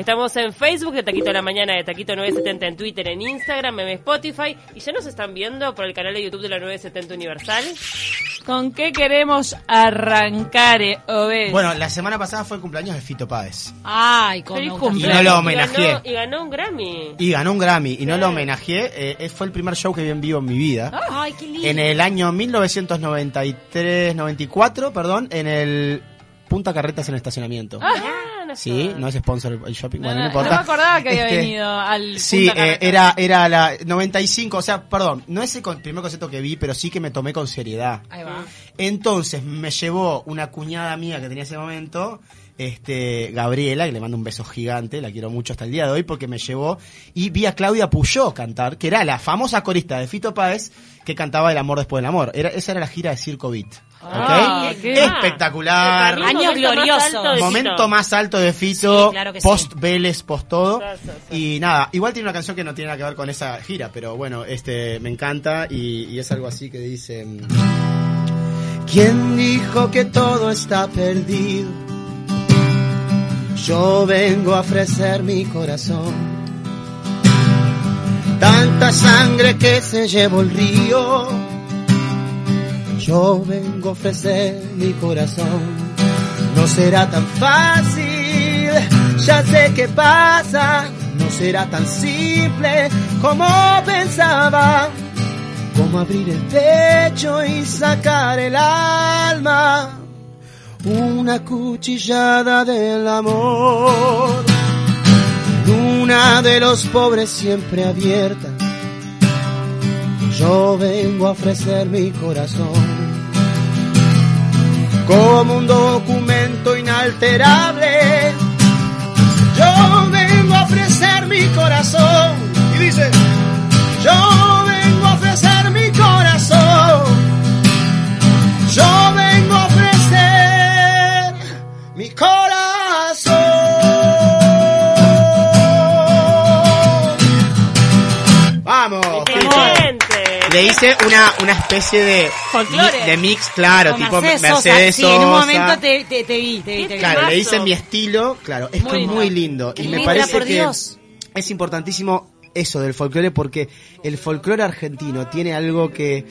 Estamos en Facebook de Taquito de la Mañana, de Taquito 970 en Twitter, en Instagram, en Spotify. Y ya nos están viendo por el canal de YouTube de la 970 Universal. ¿Con qué queremos arrancar, eh, Obed? Bueno, la semana pasada fue el cumpleaños de Fito Páez. Ay, con Feliz Y cumpleaños. no lo Y homenajeé. ganó, y ganó un Grammy. Y ganó un Grammy y no lo homenajeé. eh, fue el primer show que vi en vivo en mi vida. Ay, qué lindo. En el año 1993-94, perdón, en el Punta Carretas en estacionamiento. Ah, no Sí, no es sponsor el shopping, bueno, no, no, importa. no me acordaba que había Este, venido al Sí, eh, era, era la 95, o sea, perdón, no es el con- primer concierto que vi, pero sí que me tomé con seriedad. Ahí va. Entonces me llevó una cuñada mía que tenía ese momento, este, Gabriela, que le mando un beso gigante, la quiero mucho hasta el día de hoy, porque me llevó y vi a Claudia Puyó cantar, que era la famosa corista de Fito Páez que cantaba El amor después del amor. Era, esa era la gira de Circo Beat. Ah, Espectacular. Año momento más glorioso. alto de Momento Fito. más alto de Fito, Sí, claro que post Vélez, post todo. Sí, sí, sí. Y nada, igual tiene una canción que no tiene nada que ver con esa gira, pero bueno, este me encanta y, y es algo así que dice... ¿Quién dijo que todo está perdido? Yo vengo a ofrecer mi corazón. Tanta sangre que se llevó el río. Yo vengo a ofrecer mi corazón. No será tan fácil, ya sé qué pasa. No será tan simple como pensaba. Como abrir el pecho y sacar el alma. Una cuchillada del amor. Luna de los pobres siempre abierta. Yo vengo a ofrecer mi corazón como un documento inalterable. Yo vengo a ofrecer mi corazón y dice, yo vengo a ofrecer mi corazón. Yo vengo a ofrecer mi corazón. Le hice una, una especie de, de mix, claro, Con tipo Mercedes Mercedes Sosa. Sí, en un momento te, te, te vi, te vi, te vi. Claro, le hice mi estilo, claro, Muy es lindo. muy lindo. Y me parece por que Dios. es importantísimo eso del folclore porque el folclore argentino tiene algo que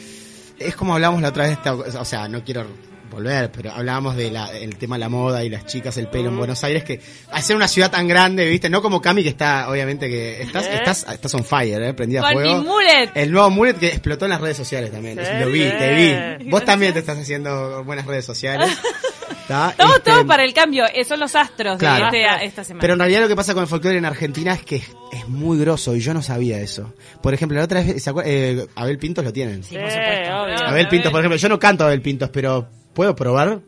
es como hablamos la otra vez, esta- o sea, no quiero volver, pero hablábamos del el tema de la moda y las chicas, el pelo en Buenos Aires, que al ser una ciudad tan grande, viste, no como Cami que está, obviamente que estás, ¿Eh? estás, estás on fire, eh, prendida a Con mi fuego. mullet. El nuevo mullet que explotó en las redes sociales también. Sí. Lo vi, te vi. Vos también te estás haciendo buenas redes sociales. ¿tá? Todo, Este, todo para el cambio. Eh, son los astros Claro. de este- esta semana. Pero en realidad lo que pasa con el folclore en Argentina es que es, es muy grosso y yo no sabía eso. Por ejemplo, la otra vez, ¿se acuer- eh, Abel Pintos lo tienen. Sí, por supuesto. obvio. Abel Pintos, por ejemplo, yo no canto a Abel Pintos, pero ¿puedo probar?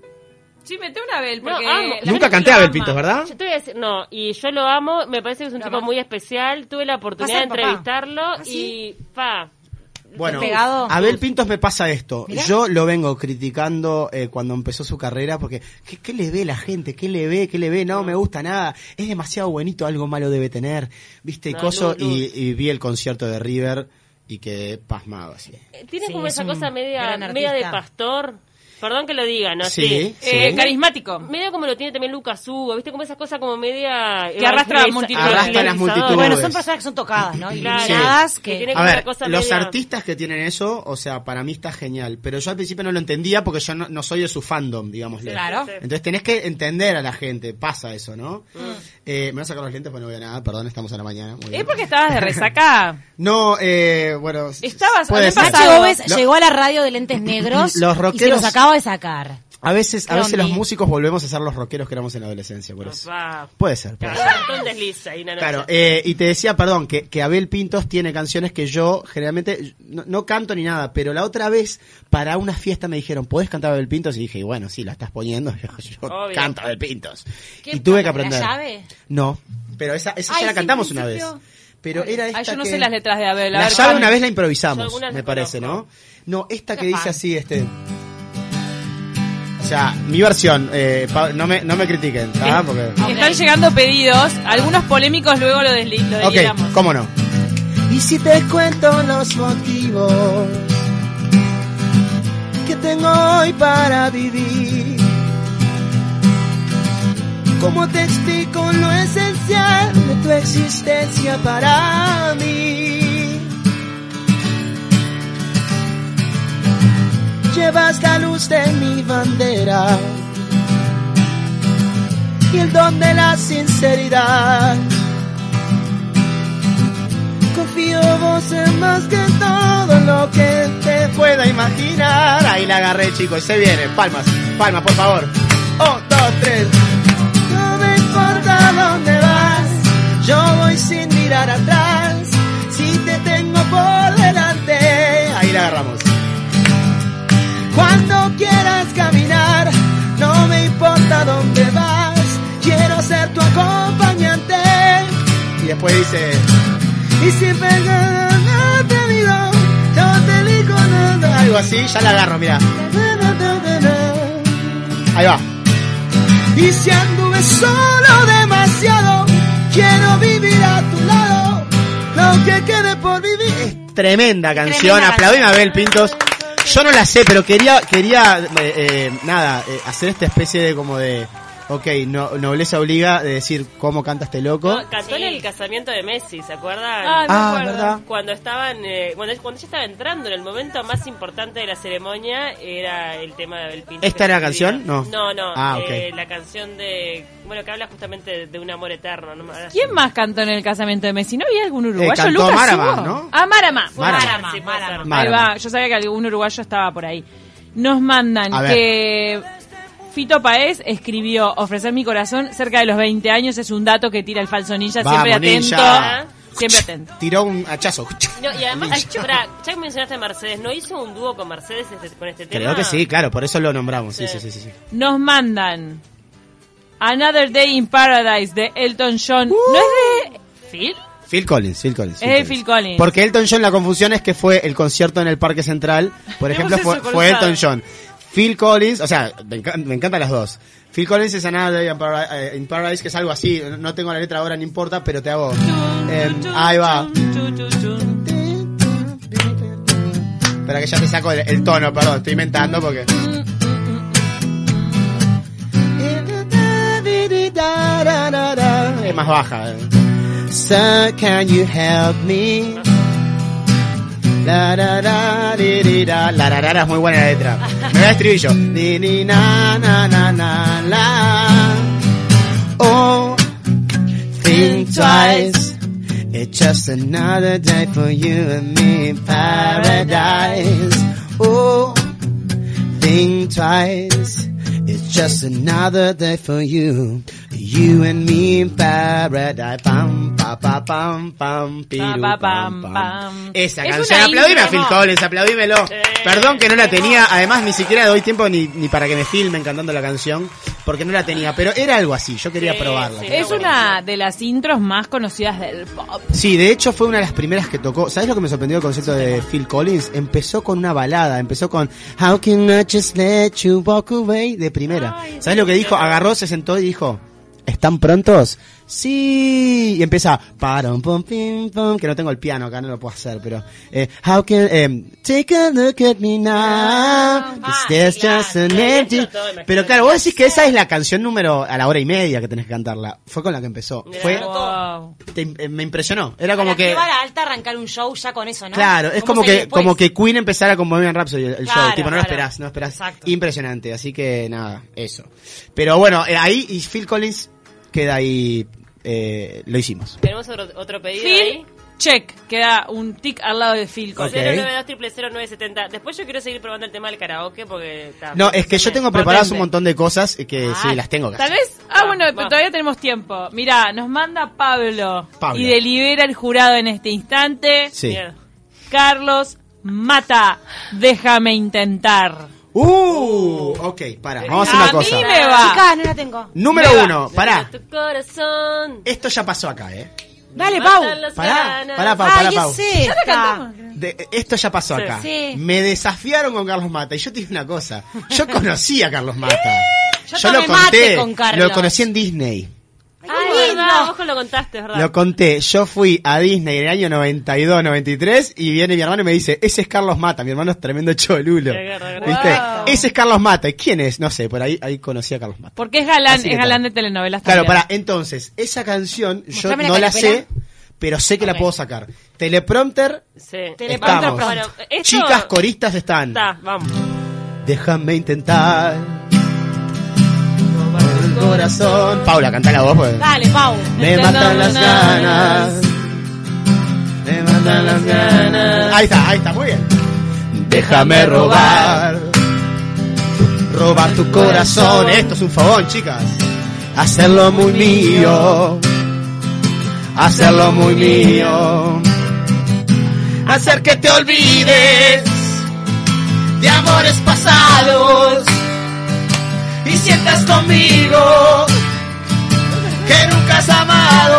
Sí, mete una Abel, No, porque amo. la Nunca gente canté lo a Abel ama. Pintos, ¿verdad? Yo te voy a decir, no, y yo lo amo, me parece que es un ¿Lo tipo muy especial, tuve la oportunidad de Pasa el papá. entrevistarlo ¿Ah, sí? y pa, Bueno, pegado? Abel Pintos me pasa esto. Mirá. Yo lo vengo criticando eh, cuando empezó su carrera porque ¿qué, qué le ve la gente? ¿Qué le ve? ¿Qué le ve? No me gusta nada. Es demasiado buenito, algo malo debe tener. ¿Viste? No, Coso luz, luz. y, y vi el concierto de River y quedé pasmado así. eh, tiene Sí, como es esa un cosa media, gran media de artista. pastor, perdón que lo diga, ¿no? Sí, sí. Eh, carismático. Medio como lo tiene también Lucas Hugo, ¿viste? Como esas cosas como media... Que arrastra multitudes. Arrastra a las multitudes. Bueno, son personas que son tocadas, ¿no? Claro. Iluminadas, Sí. que... Que A ver, cosa los media- artistas que tienen eso, o sea, para mí está genial. Pero yo al principio no lo entendía porque yo no, no soy de su fandom, digámosle. Claro. Sí. Entonces tenés que entender a la gente, pasa eso, ¿no? Mm. Eh, me voy a sacar los lentes porque no veo nada, perdón, estamos a la mañana. muy ¿Es bien. porque estabas de resaca? No, eh, bueno. Estabas- puede Gómez Lo- llegó a la radio de lentes negros Los y se rockeros- los acaba de sacar. A veces, a veces los músicos volvemos a ser los rockeros que éramos en la adolescencia, por eso. Puede ser, puede ser. Claro, eh, y te decía, perdón, que, que Abel Pintos tiene canciones que yo generalmente no, no canto ni nada, pero la otra vez para una fiesta me dijeron, ¿podés cantar Abel Pintos? Y dije, y bueno, sí, la estás poniendo, yo canto Abel Pintos. ¿Qué Y tuve que aprender. ¿La llave? No, pero esa, esa Ay, ya la sí, cantamos una vez. Pero era esta Ay, yo no que- sé las letras de Abel. a La ver, llave una vez la improvisamos, me parece, conozco. ¿no? No, esta que dice así, este... O sea, mi versión, eh, pa- no, me, no me critiquen. Están llegando pedidos, algunos polémicos luego lo, desli- lo Ok, cómo no. Y si te cuento los motivos que tengo hoy para vivir, ¿cómo te explico lo esencial existencia para mí. Llevas la luz de mi bandera y el don de la sinceridad. Confío vos en más que todo lo que te pueda imaginar. Ahí la agarré, chicos, se viene. Palmas, palmas, por favor. Un, dos, tres. No me importa dónde vas, yo voy sin mirar atrás. Si te tengo por delante, ahí la agarramos. Cuando quieras caminar, no me importa dónde vas, quiero ser tu acompañante. Y después dice, y siempre no te digo, yo te no, no. algo así, ya la agarro, mira. Ahí va. Y si anduve solo demasiado, quiero vivir a tu lado, lo que quede por vivir. Es tremenda canción, aplaudime a. Abel Pintos. Yo no la sé, pero quería, quería, eh, eh, nada, eh, hacer esta especie de como de, ok, no, nobleza obliga de decir cómo canta este loco. No, cantó en el casamiento de Messi, ¿se acuerdan? Ah, me Ah, acuerdo. ¿verdad? Cuando estaban, eh, cuando, cuando ella estaba entrando, en el momento más importante de la ceremonia, era el tema de Abel Pinto. ¿Esta era la canción? No. No, no. Ah, ok. eh, la canción de, bueno, que habla justamente de, de un amor eterno. ¿no? ¿Quién más cantó en el casamiento de Messi? ¿No había algún uruguayo? Eh, cantó Lucas Marama, Hugo? ¿no? Ah, Marama. Marama. Marama. Ser. Ahí Marama. va. Yo sabía que algún uruguayo estaba por ahí. Nos mandan A ver. que Fito Paez escribió Ofrecer mi corazón cerca de los 20 años. Es un dato que tira el falso ninja. Vamos, siempre ninja. atento. Siempre atento. Tiró un hachazo. No, y además, pará, ya que mencionaste a Mercedes, ¿no hizo un dúo con Mercedes este- con este tema? Creo que sí, claro, por eso lo nombramos. Sí, sí, Sí. sí, sí. Nos mandan Another Day in Paradise de Elton John. ¿No es de Phil? Phil Collins, Phil Collins. Es de Phil Collins. Porque Elton John, la confusión es que fue el concierto en el Parque Central. Por ejemplo, fue. Elton John. Phil Collins, o sea, me, encan- me encantan las dos. Phil Collins es Another in Paradise, eh, in Paradise, que es algo así. No tengo la letra ahora, no importa, pero te hago. Eh, ahí va. Espera que ya te saco el, tono, perdón, estoy inventando porque. Es más baja. eh. Sir, can you help me? La di, di, da. La es muy buena la letra. Me voy a estribillo. Di, di, na na na na la. Oh, think twice. It's just another day for you and me in paradise. Oh, think twice. It's just another day for you. You and me in paradise. Pam, pa, pa, pam, pam, piru, Pa, pa, pam, pam, pam. pam. Esa Es canción. Aplaudime a Phil. Collins, aplaudímelo. Perdón que no la tenía. Además, ni siquiera doy tiempo ni, ni para que me filmen cantando la canción. Porque no la tenía. Pero era algo así. Yo quería Sí, probarla. sí. Es una de las intros más conocidas del pop. Sí, de hecho fue una de las primeras que tocó. ¿Sabes lo que me sorprendió del concierto de Phil Collins? Empezó con una balada, empezó con How can I just let you walk away de primera. ¿Sabes lo que dijo? Agarró, se sentó y dijo, ¿están prontos? Sí, y empieza param pum pim pum, que no tengo el piano acá, no lo puedo hacer, pero eh, How can eh, take a look at me now? 'cause there's just an empty. Pero claro, vos decís que esa es la canción número a la hora y media que tenés que cantarla. Fue con la que empezó. Fue Wow. te- eh, me impresionó. Era como que alta arrancar un show ya con eso, ¿no? Claro, es ¿Cómo como que después? como que Queen empezara con Bohemian Rhapsody el, el show, tipo no lo esperás, no lo esperás. Exacto. Impresionante, así que nada, eso. Pero bueno, eh, ahí y Phil Collins queda ahí eh, lo hicimos. Tenemos otro, otro pedido Phil, ahí. check. Queda un tic al lado de Phil Collins. Ok. 092 Después yo quiero seguir probando el tema del karaoke porque... está- No, es que yo tengo Potente. preparadas un montón de cosas que Ah, sí las tengo que Tal hacer. vez. Ah, Va, bueno, va. todavía tenemos tiempo. Mira, nos manda Pablo, Pablo. y delibera el jurado en este instante. Sí. Carlos Mata, déjame intentar. Uh, ok, para, vamos a hacer A una cosa. mí me va. Chicas, no la tengo. Número me va. uno, pará. Tu corazón. Esto ya pasó acá, eh. Dale, Pau. Matan las Pará, ganas. pará, Pau, pará, Pau. es esta. cantamos. De- esto ya pasó Sí. acá. Sí. Me desafiaron con Carlos Mata. Y yo te digo una cosa. Yo conocí a Carlos Mata. Yo tomé mate con Carlos. Lo conocí en Disney. Ay, verdad, vos lo contaste, verdad. Lo conté, yo fui a Disney en el año 92, 93 y viene mi hermano y me dice, ese es Carlos Mata, mi hermano es tremendo cholulo. ¿Viste? Wow. Ese es Carlos Mata, ¿y quién es? No sé, por ahí, ahí conocí a Carlos Mata. Porque es galán, Así es galán de telenovelas Claro, para, entonces, esa canción yo Mostrame no la sé, pero sé que la puedo sacar. Teleprompter, Sí. Teleprompter estamos. Bueno, esto- Chicas coristas están. Está, vamos. Déjame intentar. Corazón. Paula, canta la voz, pues. Dale, Pau. Me matan las ganas. Me matan las ganas. Ahí está, ahí está, muy bien. Déjame robar. Robar tu corazón. Esto es un fogón, chicas. Hacerlo muy mío. Hacerlo muy mío. Hacer que te olvides de amores pasados sientas conmigo que nunca has amado.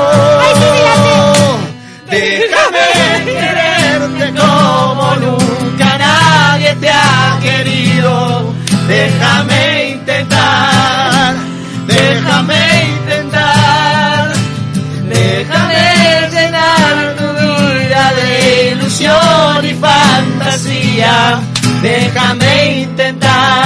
Déjame quererte como nunca nadie te ha querido. Déjame intentar, déjame intentar, déjame llenar tu vida de ilusión y fantasía. Déjame intentar,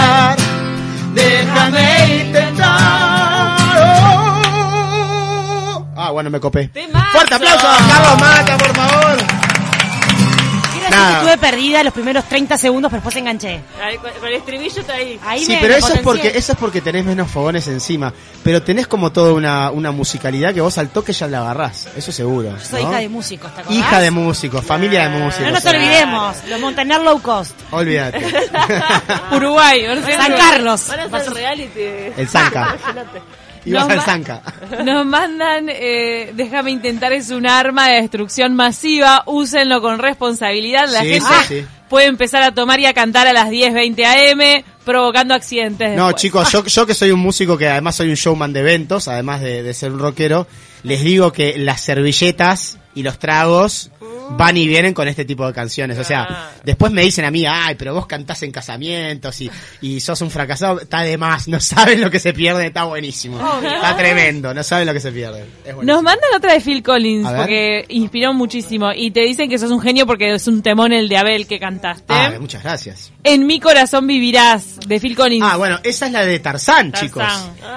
bueno, me copé. ¡Temazo! Fuerte aplauso a Carlos Mata, por favor. Quiero decir Nada. que estuve perdida los primeros 30 segundos, pero después enganché. Ahí, con, con el estribillo está ahí. Ahí Sí, me- pero me eso es porque potencié. eso es porque tenés menos fogones encima. Pero tenés como toda una, una musicalidad que vos al toque ya la agarrás. Eso seguro. Yo soy ¿no? hija de músicos, ¿te acordás? Hija de músicos, familia de músicos. No nos olvidemos, los Montaner Low Cost. Olvídate. Uruguay, San. Carlos. Van a hacer reality. El Zanca. Imagínate. Ibas al Zanca. Nos mandan, eh, déjame intentar, es un arma de destrucción masiva, úsenlo con responsabilidad. La Sí, gente sí, sí. puede empezar a tomar y a cantar a las 10, 20 am, provocando accidentes. No, chicos, yo, yo que soy un músico que además soy un showman de eventos, además de, de ser un rockero, les digo que las servilletas y los tragos van y vienen con este tipo de canciones. O sea, después me dicen a mí, ay, pero vos cantás en casamientos y, y sos un fracasado. Está de más, no saben lo que se pierde, está buenísimo. Está tremendo, no saben lo que se pierde. Es. Nos mandan otra de Phil Collins, porque inspiró muchísimo. Y te dicen que sos un genio porque es un temón el de Abel que cantaste. Ah, muchas gracias. En mi corazón vivirás, de Phil Collins. Ah, bueno, esa es la de Tarzán, Tarzán. chicos.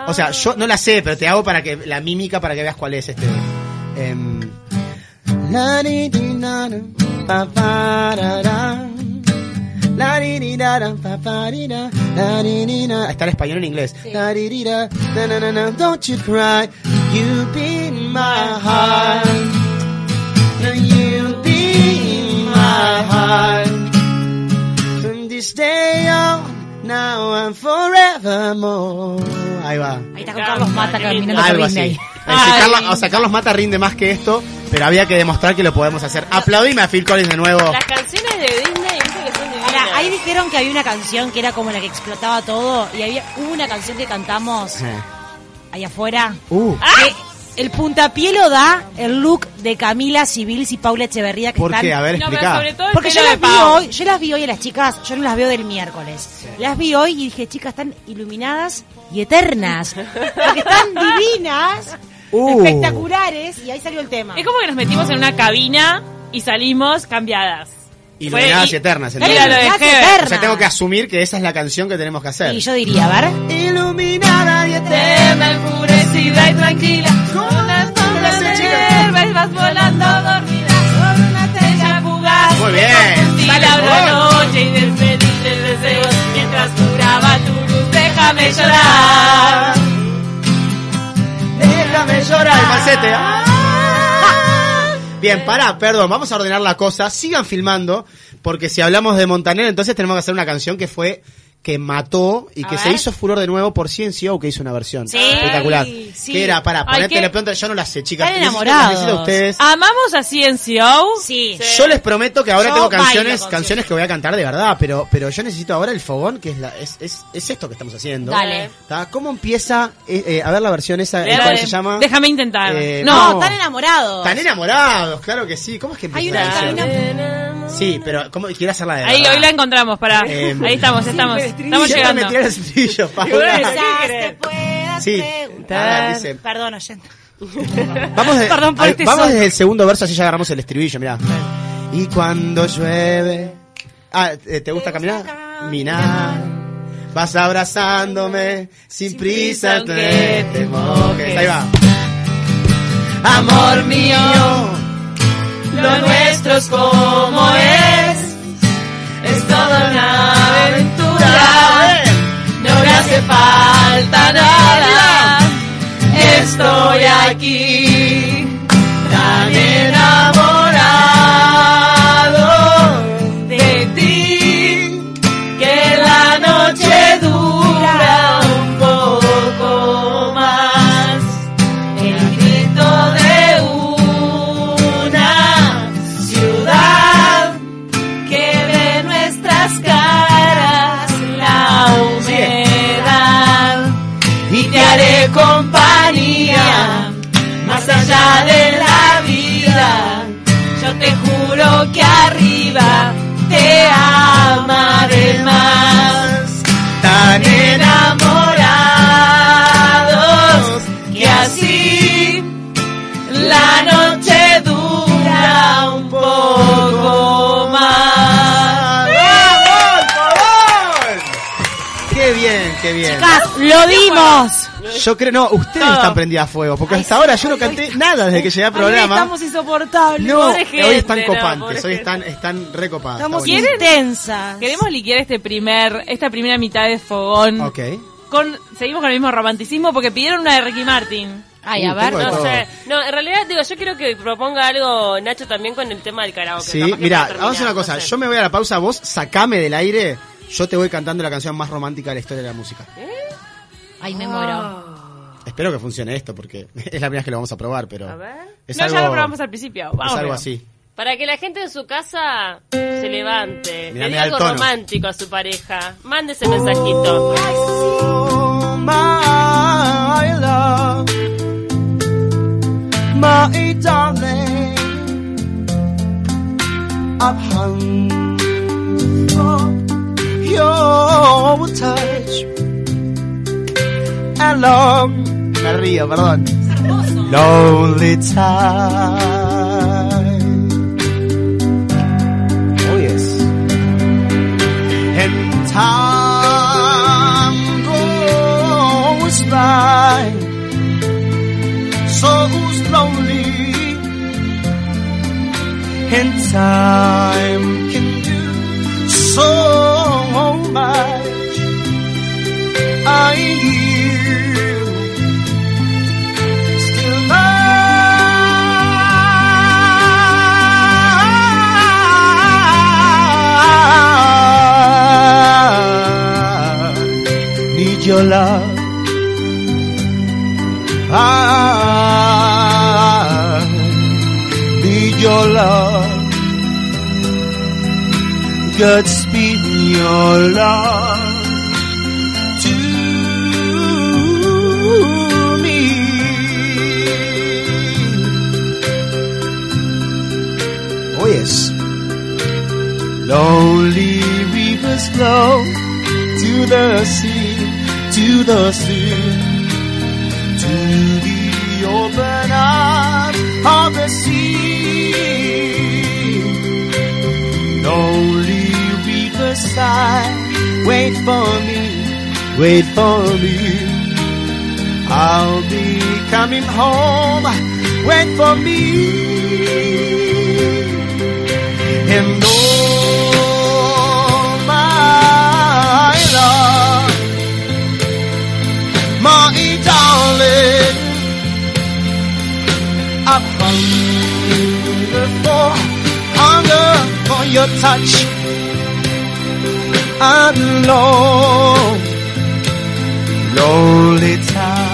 O sea, yo no la sé, pero te hago para que la mímica para que veas cuál es este. em, la di di na na, pa pa ra ra. La di di da da, pa pa di da, la di di na. Está en español en inglés. La di di da, na na na na, don't you cry, you be in my heart. Now you be in my heart. From this day on, now and forevermore. Ahí va. Ahí está con Carlos Mata caminando por. Disney. Ay. Carlos- o sea, Carlos Mata rinde más que esto, pero había que demostrar que lo podemos hacer. Aplaudime a Phil Collins de nuevo. Las canciones de Disney, viste que son divinas. Ahora, ahí dijeron que había una canción que era como la que explotaba todo y había hubo una canción que cantamos Eh. ahí afuera. Uh, Que el puntapié lo da el look de Camila Civilis y Paula Echeverría que ¿Por están qué? A ver, No, pero explica. sobre todo el Porque yo pelo de las vi Pau. hoy, yo las vi hoy a las chicas, yo no las veo del miércoles. Las vi hoy y dije, chicas, están iluminadas y eternas. Porque están divinas, Uh. espectaculares, y ahí salió el tema. Es como que nos metimos en una cabina y salimos cambiadas. Iluminadas Fue- y eternas. Era entonces. lo de y Heber. eternas. O sea, tengo que asumir que esa es la canción que tenemos que hacer. Y yo diría, a ver. Iluminada y eterna. enfurecida y tranquila, con las sombras de hierbas vas volando dormida, con una estrella fugaz. Muy bien. Dale, la vos. noche y despedirte deseos, mientras curaba tu luz, déjame llorar. Déjame llorar. El falsete. Ah. Bien, pará, perdón, vamos a ordenar la cosa. Sigan filmando, porque si hablamos de Montaner, entonces tenemos que hacer una canción que fue que mató y que se hizo furor de nuevo por CNCO que hizo una versión Sí. espectacular. Sí. Que era, para Ay, poner qué- teleprompter, yo no la sé, chicas. Están enamorados. a ustedes. Amamos a CNCO. Sí. Yo les prometo que ahora Yo tengo canciones, canciones que voy a cantar de verdad, pero, pero yo necesito ahora el fogón, que es la, es, es, es esto que estamos haciendo. Dale. ¿Tá? ¿Cómo empieza? eh, eh, a ver la versión esa, Dale, ¿cuál dale. se llama? Déjame intentar. Eh, no, No, están enamorados. Tan enamorados, claro que sí. ¿Cómo es que empieza Hay la una Sí, pero ¿cómo quiero hacerla de ahí verdad? hoy la encontramos, para. Eh, ahí estamos, estamos. Estamos Siempre llegando. me el estribillo, Sí. preguntar. Dice. Perdón, oyente. Vamos, de- Perdón por al- este vamos desde el segundo verso, así ya agarramos el estribillo, mirá. Y cuando llueve... Ah, ¿te te gusta caminar? Caminar. Vas abrazándome sin prisa, aunque te te mojes. Ahí va. Amor mío, lo nuestro es como es. Es toda una No me hace falta nada. Estoy aquí te amaré más. Tan enamorados que así la noche dura un poco más. ¡Qué bien, qué bien! Chicas, lo dimos. Yo creo, no, ustedes están prendidas a fuego, porque hasta ahora yo no canté nada desde que llegué al programa. estamos insoportables. No, Pobre hoy gente, están copantes, hoy gente. están, están recopadas. Estamos intensas. Queremos liquear este primer, esta primera mitad de fogón. Ok. Con, seguimos con el mismo romanticismo porque pidieron una de Ricky Martin. Ay, Uh, a ver. No sé. No, en realidad, digo, yo quiero que proponga algo, Nacho, también con el tema del karaoke. Sí, mira, vamos a hacer una no cosa. sé. Yo me voy a la pausa, vos sacame del aire. Yo te voy cantando la canción más romántica de la historia de la música. Ay, me muero. Espero que funcione esto, porque es la primera vez que lo vamos a probar, pero. A ver. Es no, algo, ya lo probamos al principio. es Vamos algo primero. así. Para que la gente en su casa se levante, Mirá, le diga algo tono. romántico a su pareja. Mande ese mensajito. Oh, my love, my darling, hung for your touch and long. Me río, perdón. Lonely time. Oh yes. and time goes by so slowly and time can do so Ah, your love. I need your love. Godspeed your love to me. Oh yes. Lonely rivers flow to the sea, the sea, to the open arms of the sea. Lonely riverside, wait for me, wait for me. I'll be coming home, wait for me. And oh my love, darling, I've hunger for, hunger for your touch. And long, lonely time.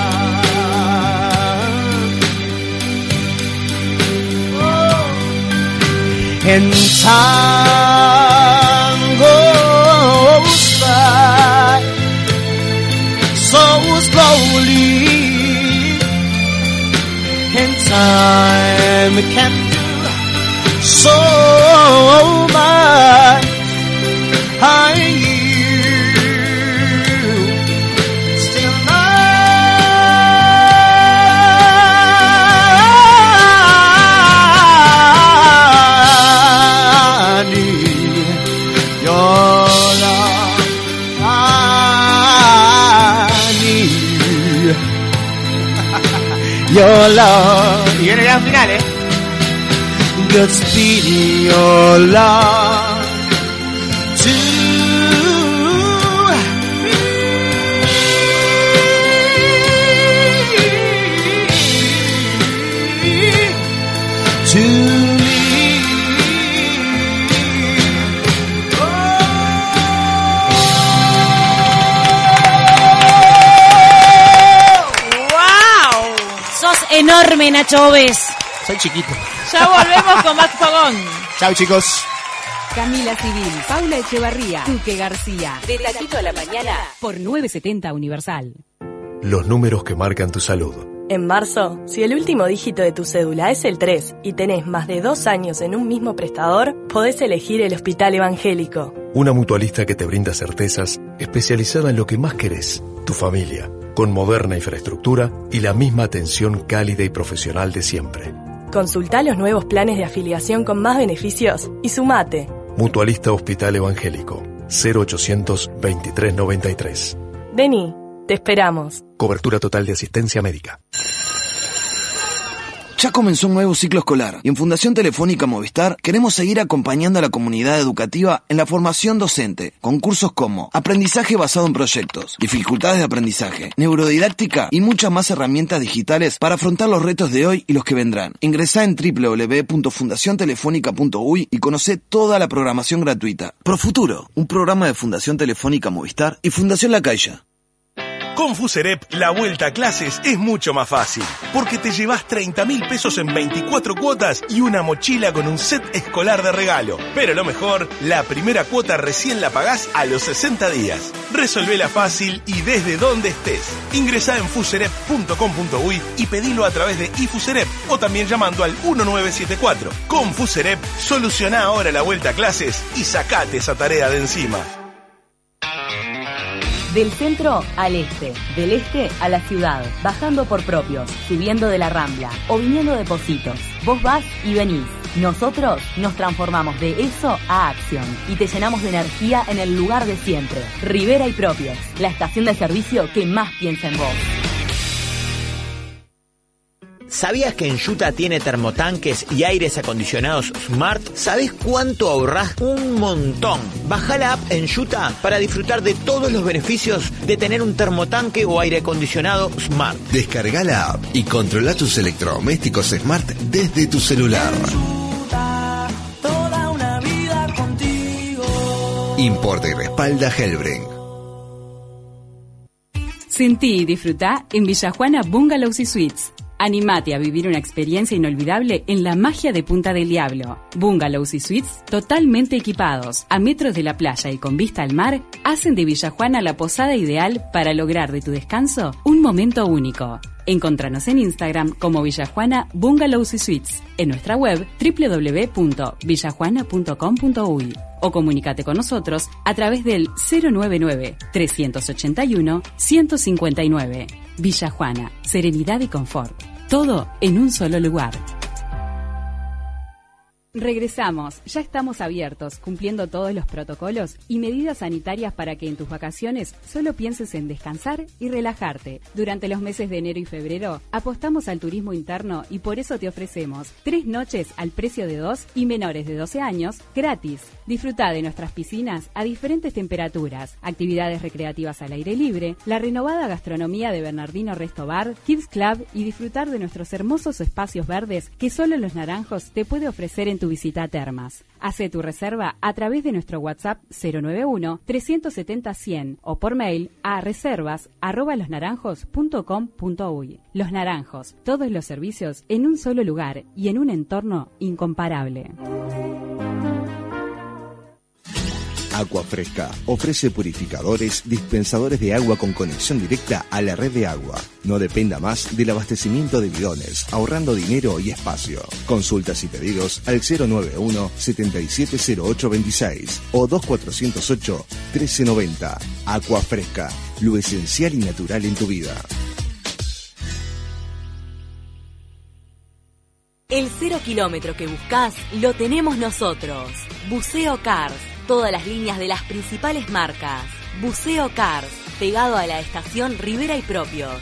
Oh and time time can do so much. I still need your love. I need your love al final, ¿eh? Godspeed your love enorme, Nacho Oves. Soy chiquito. Ya volvemos con Max Fogón. Chao, chicos. Camila Civil, Paula Echevarría, Duque García. De Taquito a la Mañana por 970 Universal. Los números que marcan tu salud. En marzo, si el último dígito de tu cédula es el 3 y tenés más de dos años en un mismo prestador, podés elegir el Hospital Evangélico. Una mutualista que te brinda certezas, especializada en lo que más querés, tu familia, con moderna infraestructura y la misma atención cálida y profesional de siempre. Consulta los nuevos planes de afiliación con más beneficios y sumate. Mutualista Hospital Evangélico, 0800 2393. Vení, te esperamos. Cobertura total de asistencia médica. Ya comenzó un nuevo ciclo escolar y en Fundación Telefónica Movistar queremos seguir acompañando a la comunidad educativa en la formación docente, con cursos como aprendizaje basado en proyectos, dificultades de aprendizaje, neurodidáctica y muchas más herramientas digitales para afrontar los retos de hoy y los que vendrán. Ingresá en www.fundaciontelefónica.uy y conoce toda la programación gratuita. Profuturo, un programa de Fundación Telefónica Movistar y Fundación La Caixa. Con Fuserep, la vuelta a clases es mucho más fácil, porque te llevas 30 mil pesos en 24 cuotas y una mochila con un set escolar de regalo. Pero lo mejor, la primera cuota recién la pagás a los 60 días. Resolvela fácil y desde donde estés. Ingresá en fuserep.com.uy y pedilo a través de iFuserep o también llamando al 1974. Con Fuserep, soluciona ahora la vuelta a clases y sacate esa tarea de encima. Del centro al este, del este a la ciudad, bajando por propios, subiendo de la rambla o viniendo de Positos. Vos vas y venís. Nosotros nos transformamos de eso a acción y te llenamos de energía en el lugar de siempre. Rivera y Propios, la estación de servicio que más piensa en vos. ¿Sabías que Enjuta tiene termotanques y aires acondicionados Smart? ¿Sabes cuánto ahorrás? Un montón. Baja la app Enjuta para disfrutar de todos los beneficios de tener un termotanque o aire acondicionado Smart. Descarga la app y controla tus electrodomésticos Smart desde tu celular. Toda una vida contigo. Importa y respalda Hellbrink. Sentí y disfruta en Villajuana Bungalows y Suites. Animate a vivir una experiencia inolvidable en la magia de Punta del Diablo. Bungalows y suites totalmente equipados, a metros de la playa y con vista al mar, hacen de Villajuana la posada ideal para lograr de tu descanso un momento único. Encontranos en Instagram como Villajuana Bungalows y Suites, en nuestra web www.villajuana.com.uy o comunícate con nosotros a través del 099 381 159. Villa Juana, serenidad y confort. Todo en un solo lugar. Regresamos, ya estamos abiertos, cumpliendo todos los protocolos y medidas sanitarias para que en tus vacaciones solo pienses en descansar y relajarte. Durante los meses de enero y febrero apostamos al turismo interno y por eso te ofrecemos tres noches al precio de dos y menores de 12 años gratis. Disfruta de nuestras piscinas a diferentes temperaturas, actividades recreativas al aire libre, la renovada gastronomía de Bernardino Resto Bar, Kids Club y disfrutar de nuestros hermosos espacios verdes que solo Los Naranjos te puede ofrecer en tu visita a Termas. Hace tu reserva a través de nuestro WhatsApp 091-370-100 o por mail a reservas losnaranjos.com.uy. Los Naranjos, todos los servicios en un solo lugar y en un entorno incomparable. Agua Fresca ofrece purificadores, dispensadores de agua con conexión directa a la red de agua. No dependa más del abastecimiento de bidones, ahorrando dinero y espacio. Consultas y pedidos al 091 770826 o 2408 1390. Agua Fresca, lo esencial y natural en tu vida. El cero kilómetro que buscas lo tenemos nosotros. Buceo Cars. Todas las líneas de las principales marcas. Buceo Cars. Pegado a la estación Rivera y Propios.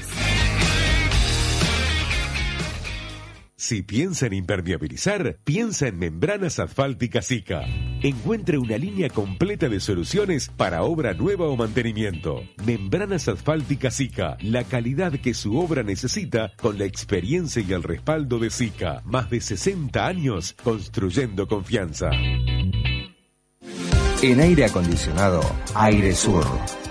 Si piensa en impermeabilizar, piensa en Membranas Asfálticas Zika. Encuentre una línea completa de soluciones para obra nueva o mantenimiento. Membranas Asfálticas Zika, la calidad que su obra necesita con la experiencia y el respaldo de Zika. Más de 60 años construyendo confianza. En aire acondicionado, Aire Sur.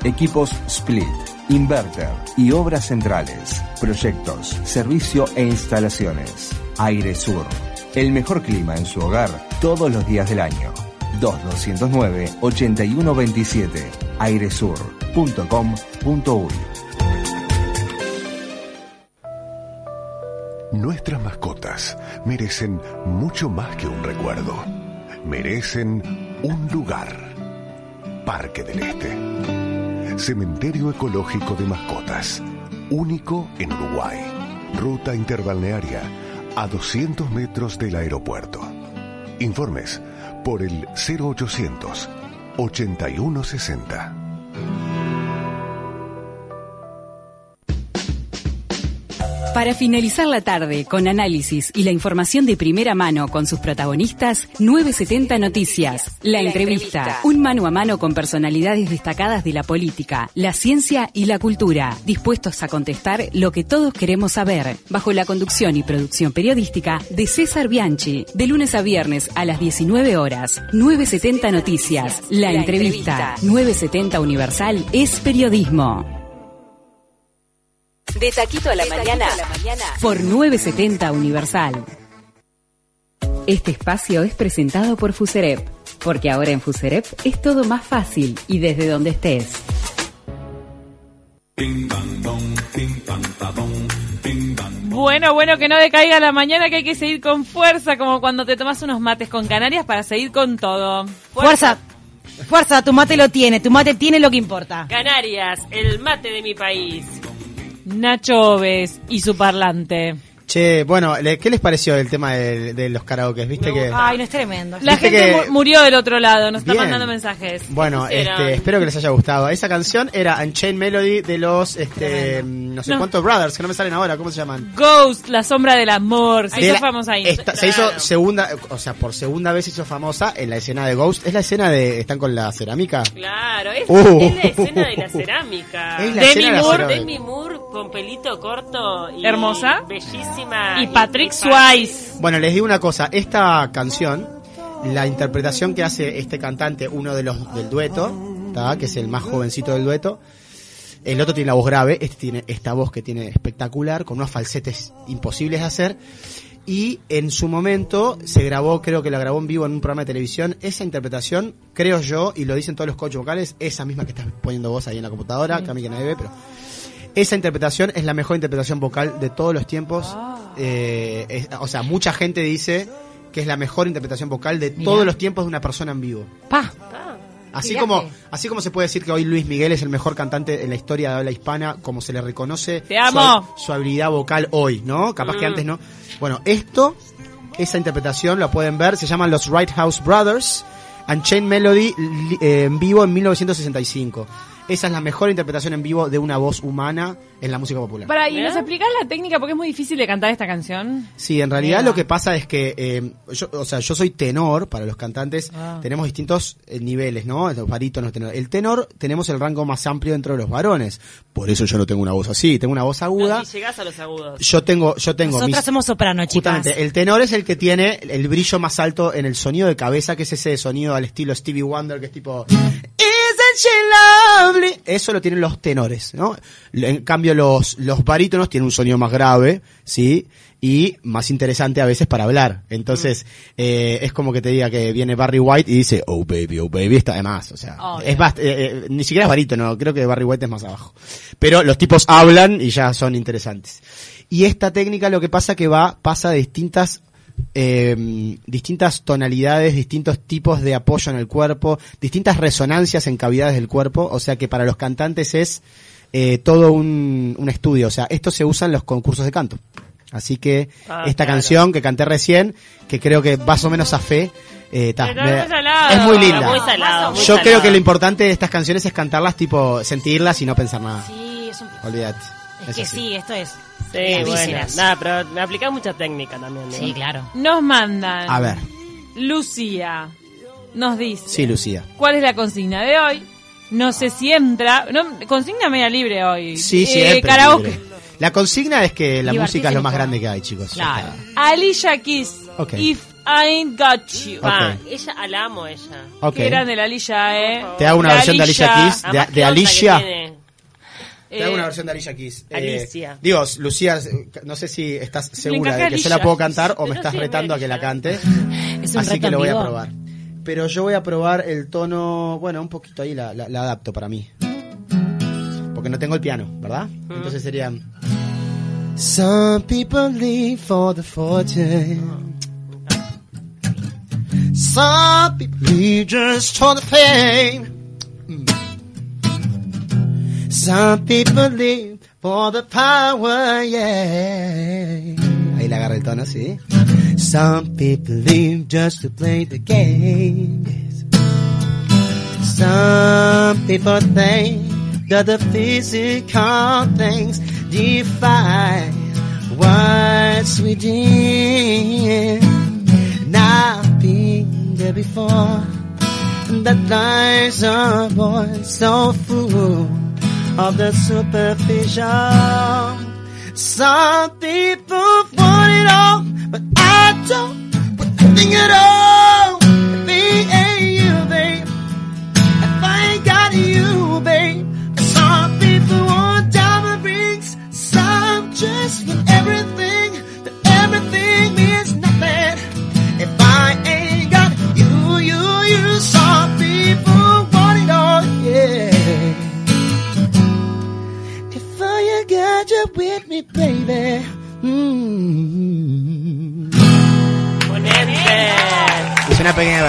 Equipos Split, Inverter y obras centrales. Proyectos, servicio e instalaciones. Aire Sur. El mejor clima en su hogar todos los días del año. 2209-8127. airesur.com.uy Nuestras mascotas merecen mucho más que un recuerdo. Merecen un lugar. Parque del Este. Cementerio Ecológico de Mascotas. Único en Uruguay. Ruta interbalnearia a 200 metros del aeropuerto. Informes por el 0800 8160. Para finalizar la tarde con análisis y la información de primera mano con sus protagonistas, 970 Noticias, la, entrevista, un mano a mano con personalidades destacadas de la política, la ciencia y la cultura, dispuestos a contestar lo que todos queremos saber, bajo la conducción y producción periodística de César Bianchi, de lunes a viernes a las 19 horas. 970 Noticias, la, entrevista, 970 Universal es periodismo. De taquito a la, mañana, por 970 Universal. Este espacio es presentado por Fuserep, porque ahora en Fuserep es todo más fácil y desde donde estés. Bueno, bueno, que no decaiga la mañana, que hay que seguir con fuerza, como cuando te tomas unos mates con Canarias para seguir con todo. Fuerza. Fuerza, tu mate lo tiene, tu mate tiene lo que importa. Canarias, el mate de mi país. Nacho Oves y su parlante. Che, bueno, le- ¿qué les pareció el tema de, de los karaokes? ¿Viste que...? Ay, no es tremendo. La gente que- mu- murió del otro lado, nos está mandando mensajes. Bueno, este, espero que les haya gustado. Esa canción era Unchained Melody de los, este, no sé No. cuántos brothers, que no me salen ahora, ¿cómo se llaman? Ghost, la sombra del amor, se De hizo la- famosa ahí. esta- Se hizo segunda, o sea, por segunda vez se hizo famosa en la escena de Ghost. Es la escena de, están con la cerámica. Claro, es, Uh. es la escena de la cerámica. Es la Demi escena de la Moore, cerámica. Demi Moore con pelito corto y Hermosa. bellísima. Y Patrick Swayze. Bueno, les digo una cosa, esta canción, la interpretación que hace este cantante, uno de los del dueto, ¿tá? que es el más jovencito del dueto, el otro tiene la voz grave, este tiene esta voz que tiene espectacular, con unos falsetes imposibles de hacer, y en su momento se grabó, creo que la grabó en vivo en un programa de televisión, esa interpretación, creo yo, y lo dicen todos los coaches vocales, esa misma que estás poniendo vos ahí en la computadora, Sí. que a mí que nadie ve, pero esa interpretación es la mejor interpretación vocal de todos los tiempos. Eh, es- o sea, mucha gente dice que es la mejor interpretación vocal de Mirá. todos los tiempos de una persona en vivo. Pa. Así como, que- así como se puede decir que hoy Luis Miguel es el mejor cantante en la historia de habla hispana, como se le reconoce Te amo. Su, su habilidad vocal hoy, ¿no? Capaz que Mm. antes no. Bueno, esto, esa interpretación la pueden ver, se llaman los Right House Brothers, Unchained Melody li- eh, en vivo en 1965. Esa es la mejor interpretación en vivo de una voz humana en la música popular. Para, ¿y nos explicás la técnica? Porque es muy difícil de cantar esta canción. Sí, en realidad Mira. lo que pasa es que, eh, yo, o sea, yo soy tenor, para los cantantes Ah. tenemos distintos eh, niveles, ¿no? Los barítonos, tenor. El tenor tenemos el rango más amplio dentro de los varones. Por eso yo no tengo una voz así, tengo una voz aguda. Y llegás a los agudos. Yo tengo, yo tengo Nosotras mis- somos soprano, chicas. Justamente, el tenor es el que tiene el brillo más alto en el sonido de cabeza, que es ese sonido al estilo Stevie Wonder, que es tipo... She lovely? Eso lo tienen los tenores, ¿no? En cambio, los, los barítonos tienen un sonido más grave, ¿sí? Y más interesante a veces para hablar. Entonces, eh, es como que te diga que viene Barry White y dice, oh baby, oh baby, está de más. O sea, Oh, es eh, eh, ni siquiera es barítono, creo que Barry White es más abajo. Pero los tipos hablan y ya son interesantes. Y esta técnica lo que pasa que va, pasa de distintas eh, distintas tonalidades, distintos tipos de apoyo en el cuerpo, distintas resonancias en cavidades del cuerpo, o sea que para los cantantes es eh, todo un, un estudio, o sea, esto se usa en los concursos de canto. Así que Ah, esta claro. canción que canté recién, que creo que más o menos a fe, eh, ta, Pero me- es salado, es muy linda. muy salado, muy Yo salado. creo que lo importante de estas canciones es cantarlas tipo, sentirlas y no pensar nada. Sí, es un... Olvídate. Es Eso que sí, esto es. Sí, bueno. Nada, pero me aplicás mucha técnica también. ¿no? Sí, claro. Nos mandan. A ver, Lucía nos dice. sí, Lucía. ¿Cuál es la consigna de hoy? No sé si entra. No, consigna media libre hoy. Sí, Eh, siempre. karaoke. libre. La consigna es que la música es lo más grande que hay, chicos. Claro. Alicia Keys. Ok. If I ain't got you. Ah, Ok. ella, la amo ella. Ok. Qué grande la Alicia, eh. Te hago una La versión de Alicia Keys, de, de Alicia. Te hago Eh, una versión de Alicia Keys. Eh, Alicia. digo, Lucía, no sé si estás segura de que yo la puedo cantar o me estás retando a que la cante. Es un Así reto que lo voy a probar. Pero yo voy a probar el tono, bueno, un poquito ahí la, la- la adapto para mí. Porque no tengo el piano, ¿verdad? Entonces sería... Some people live for the fortune. Some people live just for the fame. Some people live for the power, yeah. Ahí le agarra el tono, sí. Some people live just to play the game. Some people think that the physical things define what's within. I've been there before. That lives are uh, born so full of the superficial. Some people want it all, but I don't want nothing at all.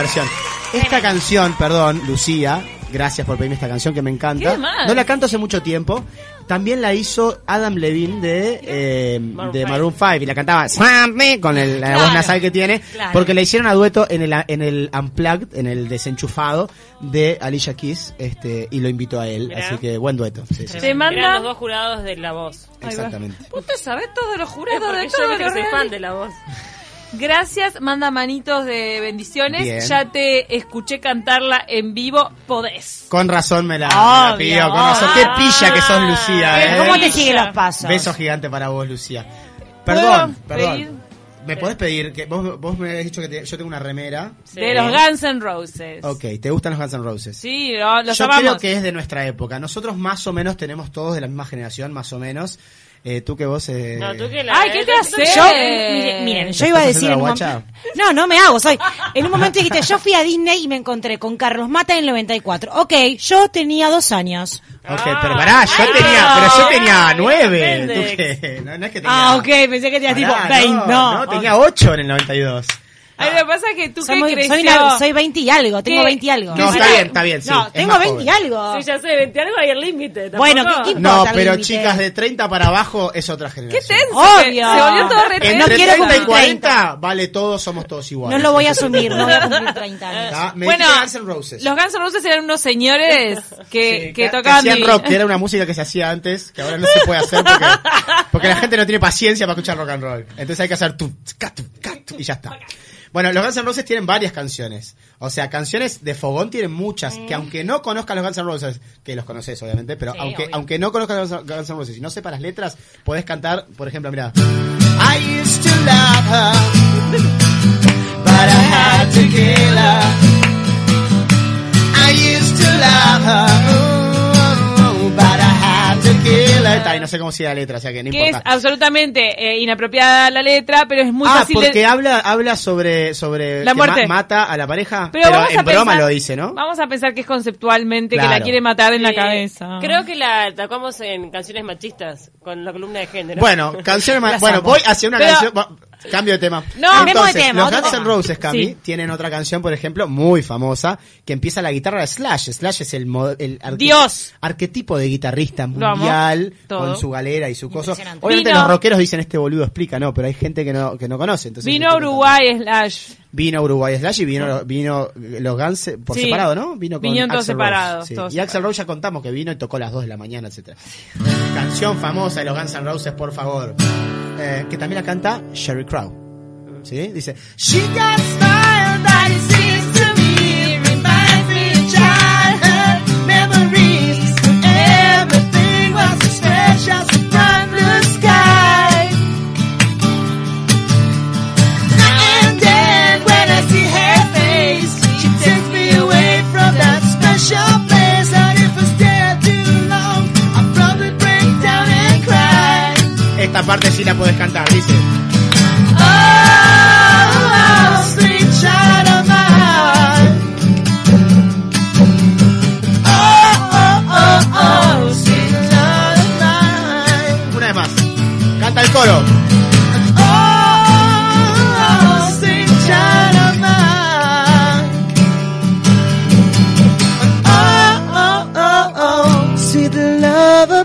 Versión. Esta canción, perdón, Lucía, gracias por pedirme esta canción que me encanta. No la canto hace mucho tiempo. También la hizo Adam Levine de, eh, de Maroon 5 y la cantaba con el- la voz nasal que tiene Claro. porque la hicieron a dueto en el, en el Unplugged, en el desenchufado de Alicia Keys este, y lo invitó a él. Así que buen dueto. Sí, sí, los dos jurados de La Voz. Exactamente. Usted sabe todo de los jurados de los fan de La Voz. Gracias, manda manitos de bendiciones. Bien. Ya te escuché cantarla en vivo, podés. Con razón me la, me la Obvio, pidió, con razón. Qué pilla que sos, Lucía. Eh. ¿Cómo te siguen los pasos? Beso gigante para vos, Lucía. ¿Puedo Perdón, pedir? perdón. ¿Me podés pedir? que vos, vos me habías dicho que te- yo tengo una remera. De los Guns N' Roses. Ok, ¿te gustan los Guns N' Roses? Sí, lo- los yo amamos. creo que es de nuestra época. Nosotros más o menos tenemos todos de la misma generación, más o menos. Eh, tú que vos... Eh, No, tú que la. Ay, ¿qué te haces? Yo, miren, miren, yo iba a ¿Estás decir en un. No, no me hago, soy... En un momento dijiste, yo fui a Disney y me encontré con Carlos Mata en el 94. Ok, yo tenía dos años. Ok, pero pará, yo tenía, pero yo tenía nueve. depende. ¿Tú qué? No, no es que tenía... Ah, ok, pensé que tenías tipo Pará, 20. No, no, tenía ocho en el 92. Ay, lo que pasa es que tú Soy, que creció... soy, una- soy 20 y algo, tengo ¿Qué? 20 y algo. No, está bien, está bien, sí. No, es tengo más 20 joven. y algo. Sí, ya sé, 20 algo hay el límite. Bueno, tampoco. ¿qué- No, pero chicas de 30 para abajo es otra Qué generación. tenso. Obvio. Se volvió todo re Entre No tenso. quiero 30 y cumplir 40, vale todos, somos todos iguales. No lo voy a asumir, no voy a cumplir 30 años. Me Bueno, Guns N' Roses. los Guns N' Roses eran unos señores que, Sí, que tocaban... hacían mi- rock, que era una música que se hacía antes, que ahora no se puede hacer porque, porque la gente no tiene paciencia para escuchar rock and roll. Entonces hay que hacer tu, y ya está. Bueno, los Guns N' Roses tienen varias canciones. O sea, canciones de fogón tienen muchas, que aunque no conozcas los Guns N' Roses, que los conoces obviamente, pero Sí, aunque, obvio. aunque no conozcas los Guns N' Roses y no sepas las letras, podés cantar, por ejemplo, mira. I used to love her, but I had to kill her. I used to love her, Está, y no sé cómo sigue la letra, o sea que no que es absolutamente eh, inapropiada la letra, pero es muy ah, fácil de- porque habla, habla sobre, sobre La que muerte. ma- mata a la pareja, Pero, en broma pensar- lo dice, ¿no? Vamos a pensar que es conceptualmente que la quiere matar en la cabeza. Creo que la tocamos en canciones machistas con la columna de género. Bueno, canciones. Las Bueno, voy hacia una Pero- canción. Cambio de tema. No, cambiemos de Entonces, tema, Los Guns N'. Roses, Cami, Sí. tienen otra canción, por ejemplo, muy famosa, que empieza la guitarra de Slash. Slash es el, el arque- Dios. arquetipo de guitarrista mundial, con su galera y su coso. Obviamente Vino- los rockeros dicen este boludo explica, no, pero hay gente que no, que no conoce. Entonces Vino a que Uruguay Slash. Vino Uruguay Slash y vino, vino los Guns eh, por Sí. separado, ¿no? Vino con Vinieron todos separados, sí. todos Y Axel Rose ya contamos que vino y tocó a las 2 de la mañana, etcétera. Canción famosa de los Guns N' Roses, por favor. Eh, que también la canta Sherry Crow. ¿Sí? Dice, She got style that it seems to me reminds me of childhood memories. Everything was so special, so bright blue sky. And then when I see her face, she takes me away from that special place. And if I stay too long, I'll probably break down and cry. Esta parte sí la puedes cantar, dice.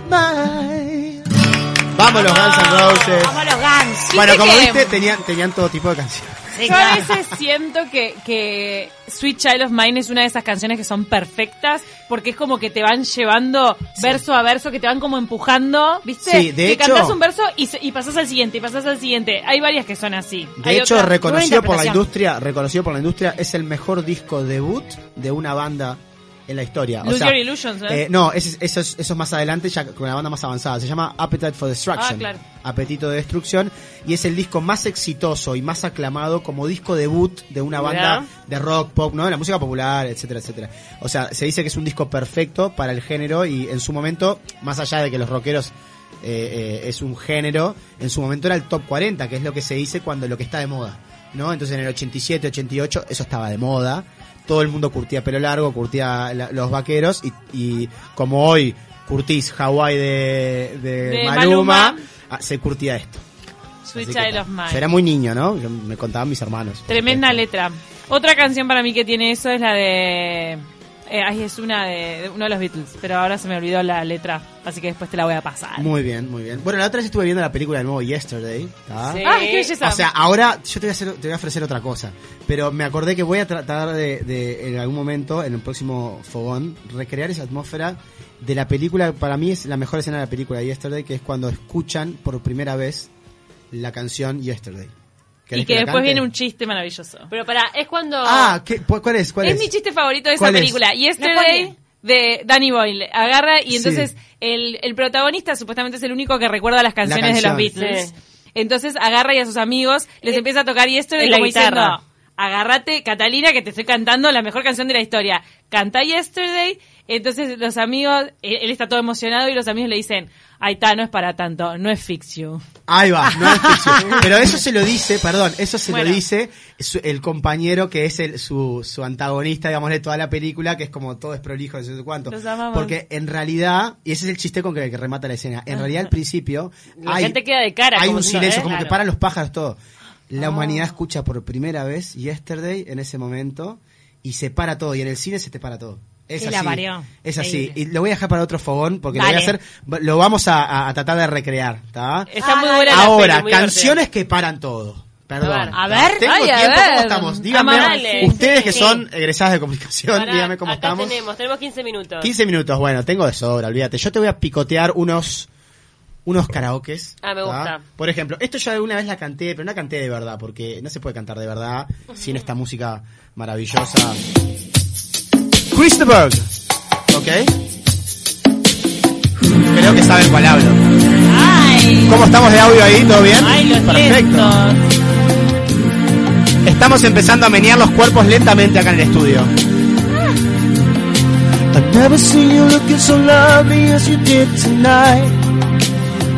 Mine. Vamos los Guns N' Roses. Vamos los Guns. Bueno, como que- viste, tenían, tenían todo tipo de canciones. Yo a veces siento que, que Sweet Child of Mine es una de esas canciones que son perfectas porque es como que te van llevando verso a verso, que te van como empujando, ¿viste? Sí, de que hecho- cantás un verso y, y pasás al siguiente, y pasás al siguiente. Hay varias que son así. De Hay hecho, otras- reconocido por la industria, reconocido por la industria, es el mejor disco debut de una banda en la historia. Lose Your Illusions, ¿eh? eh, no, eso, es, eso es más adelante, ya con la banda más avanzada. Se llama Appetite for Destruction. Ah, claro. Apetito de Destrucción. Y es el disco más exitoso y más aclamado como disco debut de una banda de rock, pop, ¿no? De la música popular, etcétera, etcétera. O sea, se dice que es un disco perfecto para el género y en su momento, más allá de que los rockeros eh, eh, es un género, en su momento era el top 40, que es lo que se dice cuando lo que está de moda, ¿no? Entonces en el 87, 88 eso estaba de moda, todo el mundo curtía pelo largo, curtía la- los vaqueros y, y como hoy curtís Hawaii de, de, De Maluma, Maluma. ah, se curtía esto. Así que, of Mine. Yo era muy niño, ¿no? Yo- me contaban mis hermanos. Tremenda letra. Otra canción para mí que tiene eso es la de... eh, es una de, de uno de los Beatles, pero ahora se me olvidó la letra, así que después te la voy a pasar. Muy bien, muy bien. Bueno, la otra vez estuve viendo la película de nuevo Yesterday. ¿tá? Sí. Qué belleza. O sea, ahora yo te voy, a hacer, te voy a ofrecer otra cosa. Pero me acordé que voy a tratar de, de, en algún momento, en el próximo fogón, recrear esa atmósfera de la película. Para mí es la mejor escena de la película Yesterday, que es cuando escuchan por primera vez la canción Yesterday. Y ¿Querés que después cante? viene un chiste maravilloso. Pero para, es cuando... Ah, ¿qué- cu- ¿cuál es? ¿Cuál es, es? mi chiste favorito de esa película. Yesterday de Danny Boyle. Agarra y Sí. entonces el, el protagonista supuestamente es el único que recuerda las canciones de los. Beatles. Entonces agarra y a sus amigos les empieza a tocar Yesterday en la como guitarra. diciendo, agárrate Catalina que te estoy cantando la mejor canción de la historia. Canta Yesterday. Entonces los amigos, él, él está todo emocionado y los amigos le dicen, ahí está, no es para tanto, no es fiction. Ahí va, no es ficción. Pero eso se lo dice, perdón, eso se Bueno. lo dice su- el compañero que es el, su, su antagonista, digamos, de toda la película, que es como todo es prolijo, no sé cuánto. Los amamos. Porque en realidad, y ese es el chiste con que, que remata la escena, en realidad al principio La hay, gente queda de cara. hay como un si no, silencio, ¿eh? como que paran los pájaros, todo. La Ah. humanidad escucha por primera vez Yesterday en ese momento y se para todo, y en el cine se te para todo. Es Y así. la varió. Es así. Y lo voy a dejar para otro fogón porque lo voy a hacer, lo vamos a, a- a tratar de recrear, ¿está? Está muy buena la Ahora, peli, muy canciones que paran todo. Perdón. A ver. A ver. ¿Tengo Ay, a tiempo? ver. ¿Cómo estamos? Díganme, ustedes que Sí. son egresadas de comunicación, díganme cómo acá estamos. tenemos, tenemos 15 minutos. 15 minutos, bueno, tengo de sobra, olvídate. Yo te voy a picotear unos unos karaokes. Ah, me ¿tá? gusta. Por ejemplo, esto yo alguna vez la canté, pero no canté de verdad, porque no se puede cantar de verdad sin esta música maravillosa. Christopher, ¿ok? Creo que saben cuál hablo. ¿Cómo estamos de audio ahí? ¿Todo bien? Ay, los Perfecto. lentos. Estamos empezando a menear los cuerpos lentamente acá en el estudio. I've never seen you looking so lovely as you did tonight.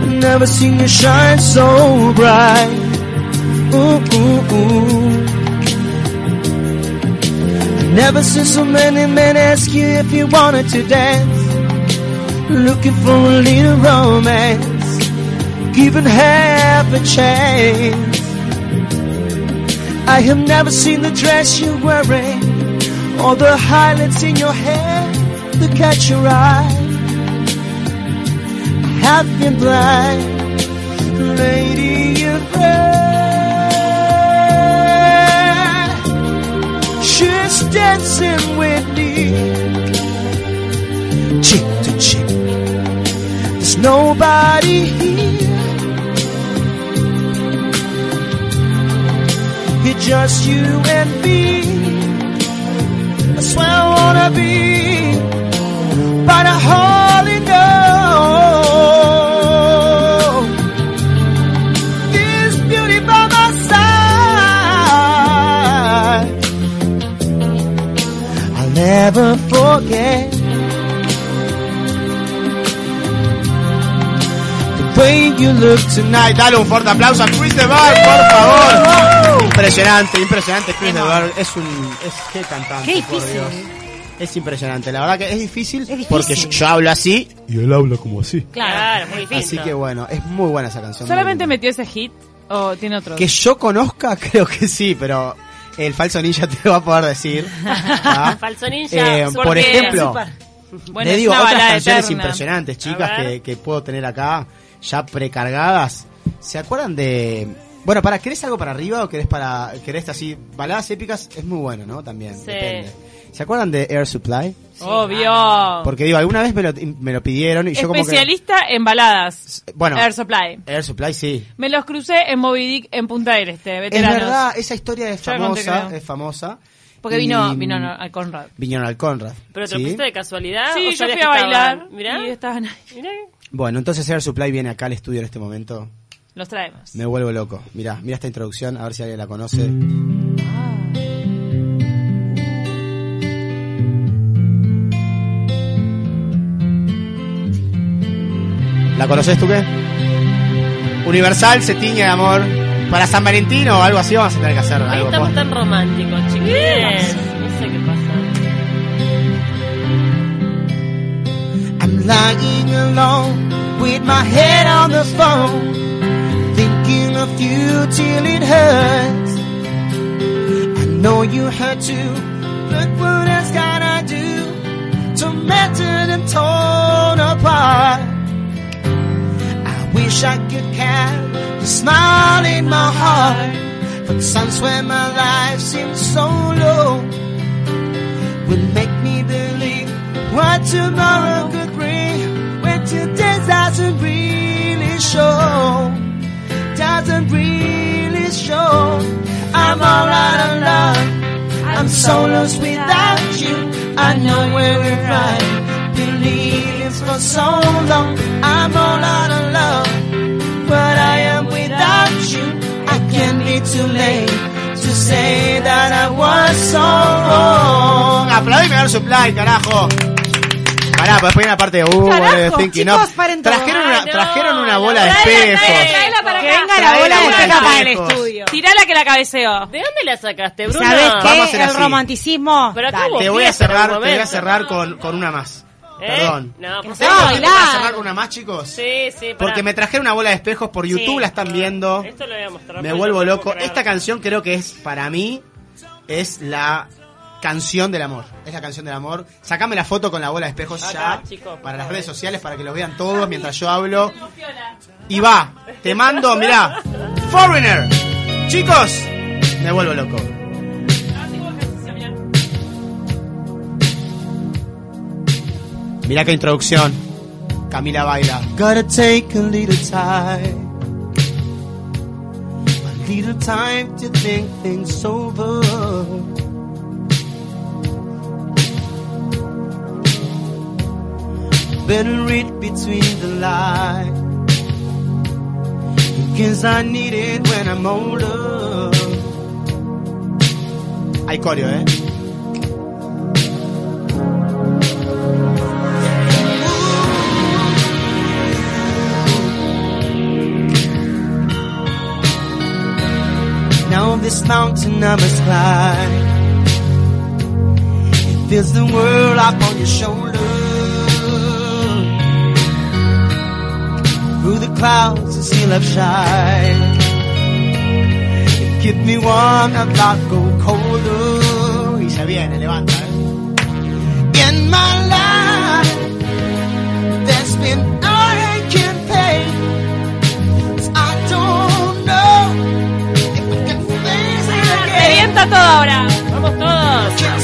I've never seen you shine so bright. Ooh, ooh, ooh. Never seen so many men ask you if you wanted to dance. Looking for a little romance. Given half a chance. I have never seen the dress you're wearing or the highlights in your hair that catch your eye. I have been blind, lady, you're dancing with me. Cheek to cheek. There's nobody here. It's just you and me. I swear I wanna be by the holy never forget the way you look tonight. Dale un fuerte aplauso a Chris de Bar, por favor. Impresionante, impresionante Chris de Bar. Es un, es que cantante, Qué por difícil. Dios. Es impresionante, la verdad que es difícil, difícil. porque yo, yo hablo así Y él habla como así. Claro, muy difícil. Así que bueno, es muy buena esa canción. ¿Solamente metió ese hit o tiene otro? Que yo conozca, creo que sí, pero el falso ninja te va a poder decir. ¿ah? Falso ninja, Eh, por ejemplo, Bueno, le digo otras canciones eterna. impresionantes, chicas, que, que puedo tener acá, ya precargadas. ¿Se acuerdan de...? Bueno, para ¿querés algo para arriba o querés para querés así baladas épicas? Es muy bueno, ¿no? También, Sí. depende. ¿Se acuerdan de Air Supply? Obvio. Porque digo, alguna vez me lo, me lo pidieron y yo como que... Especialista en baladas. Bueno, Air Supply. Air Supply sí. Me los crucé en Moby Dick en Punta del Este, Es veteranos. verdad, esa historia es famosa, es famosa. Porque Y- vino, vino no, al Conrad. Vinieron al Conrad. ¿Pero te ¿sí? lo pusiste de casualidad? Sí, o yo fui a bailar Mirá. y estaban ahí. Mirá. Bueno, entonces Air Supply viene acá al estudio en este momento. Los traemos. Me vuelvo loco. Mira, mira esta introducción, a ver si alguien la conoce. ¿La conoces tú qué? Universal se tiñe de amor. Para San Valentín o algo así vamos a tener que hacer algo. estamos posta. tan románticos, chiquilines. No sé qué pasa. I'm lying alone with my head on the phone, thinking of you till it hurts. I know you hurt too, but what else can I do? Tormented and torn apart. Wish I could have the smile in my heart, but times when my life seems so low will make me believe what tomorrow could bring. When today doesn't really show doesn't really show. I'm all out of love. I'm so lost without you. I know where we're right for so long I'm all out of love but I am without you I can't be too late to say that I was so wrong. Aplaudime Air Supply, carajo. Pará, pues después viene la parte de uh, Carajo, thinking chicos, paren todo. Trajeron una, Ay, no, trajeron una la bola de traela, espejos. traela, Traela para Que acá. venga la la bola de espejos para el estudio. Tirala que la cabeceo. ¿De dónde la sacaste, Bruno? ¿Sabes Vamos a qué? hacer El así. romanticismo. Pero acá Dale. hubo Te voy a fiesta en cerrar, algún te voy a momento. cerrar con, con una más. ¿Eh? Perdón. No, por ¿Sabes favor. por qué te voy a cerrar con una más, chicos? Sí, sí, pará. Porque me trajeron una bola de espejos por YouTube, Sí. la están viendo. Esto lo voy a mostrar. Me vuelvo no puedo loco. creer. Esta canción creo que es, para mí, es la canción del amor. Es la canción del amor. Sacame la foto con la bola de espejos Acá, ya chicos, por para las favor. redes sociales para que los vean todos mientras yo hablo. Y va, te mando, mirá, Foreigner. Chicos, me vuelvo loco. Mirá qué introducción. Camila baila. Gotta take a little time. A little time to think things over. Better read between the lines. Because I need it when I'm older. Hay coreo, eh. This mountain I must climb. It feels the world up on your shoulder. Through the clouds, you still have shine. You keep me warm, I'm not go colder. Y se viene, levanta, eh. In my life, there's been Revienta todo ahora. Vamos todos.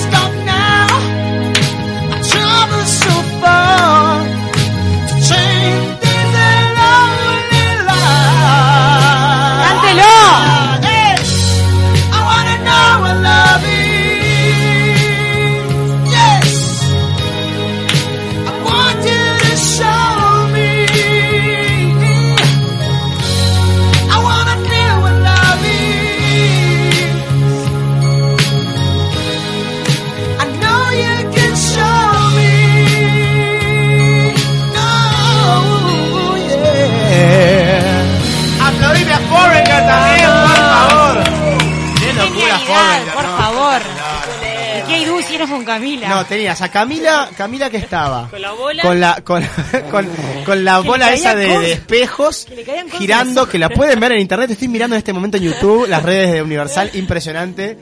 Camila? No, tenías a Camila, Camila que estaba Con la bola. con la con, con, con la Que bola esa de, espejos Que girando, que la pueden ver en internet. Estoy mirando en este momento en YouTube las redes de Universal, impresionante.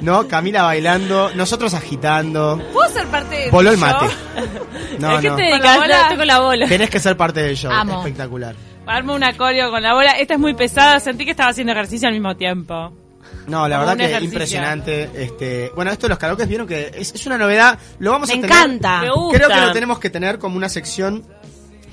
¿No? Camila bailando, nosotros agitando. ¿Puedo ser parte de Voló el mate. No, ¿A qué no. te Con la bola, estoy con la bola. Tenés que ser parte del show. Amo. Espectacular. Armo un acorio con la bola. Esta es muy pesada. Sentí que estaba haciendo ejercicio al mismo tiempo. No, la verdad que ejercicio. impresionante. Este, bueno, esto de los karaokes vieron que es, es una novedad. Lo vamos Me a tener. encanta. Me gusta. Creo que lo tenemos que tener como una sección.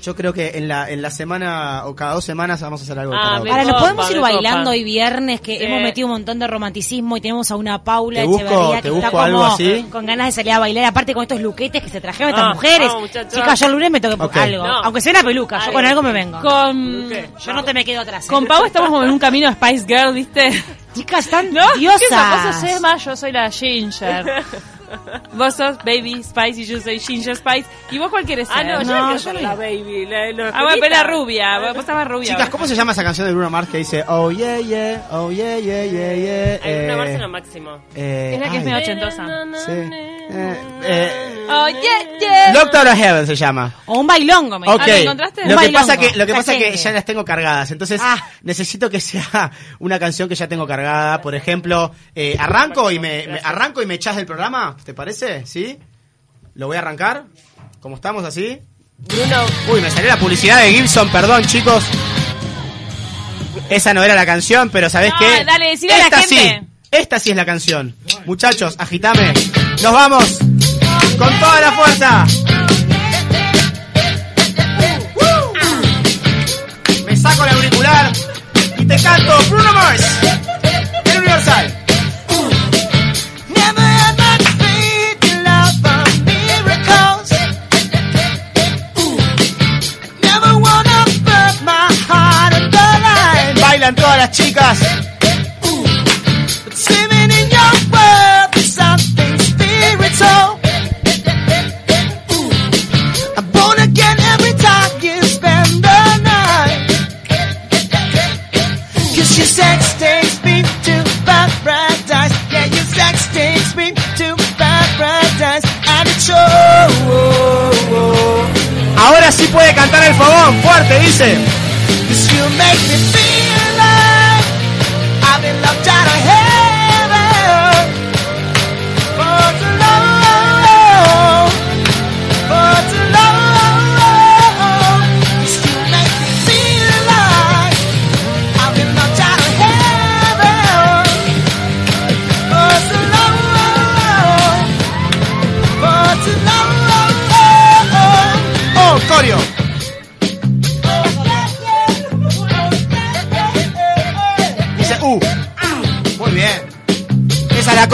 Yo creo que en la, en la semana o cada dos semanas vamos a hacer algo Ah, Ahora, ¿nos podemos ir bailando hoy viernes? Que Sí. hemos metido un montón de romanticismo y tenemos a una Paula Te busco- Echeverría te que está como así. con ganas de salir a bailar. Aparte con estos luquetes que se trajeron estas Ah, mujeres. muchachos. Chicas, yo el lunes me toque Ok. algo. No. Aunque sea una peluca, yo con algo me vengo. Con, Yo no te me quedo atrás. ¿eh? con Pau estamos como en un camino Spice Girl, ¿viste? Chicas, están ¿No? diosas. ¿Qué? Vos sos Emma, yo soy la Ginger. Vos sos Baby Spice y yo soy Ginger Spice. ¿Y vos cuál quieres ser? Ah, no, yo No, yo la baby. La, la Ah, bueno, pero era rubia. Vos estabas rubia. Chicas, ¿cómo se llama esa canción de Bruno Mars que dice Oh yeah yeah, oh yeah yeah yeah yeah? Hay una Eh, Mars en lo máximo. eh, Es la que es ay, medio ochentosa. sí. Eh, eh, Oh, yeah, yeah. Locked Out of Heaven se llama. O un bailongo, me Ok, Ah, ¿lo encontraste? lo que pasa que lo que Ya pasa que- ya las tengo cargadas, entonces Ah. necesito que sea una canción que ya tengo cargada. Por ejemplo, eh, arranco y me, me- arranco y me echas del programa, ¿te parece? ¿Sí? Lo voy a arrancar. ¿Cómo estamos así? Bruno, Uy, me salió la publicidad de Gibson, perdón, chicos. Esa no era la canción, pero ¿sabés No, qué? dale, decile a la esta gente. sí. Esta sí es la canción. Muchachos, agitame. Nos vamos. Con toda la fuerza. Me saco el auricular y te canto Bruno Mars. En Universal. Bailan todas las chicas. But swimming in your world is something spiritual. I'm born again every time you spend the night. Cause your sex takes me to paradise. Yeah, your sex takes me to paradise. And it's shows. Ahora sí puede cantar el fogón. Fuerte, dice. Cause you make me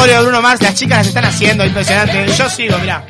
De Bruno Mars. Las chicas las están haciendo. Impresionante. Yo sigo, mirá.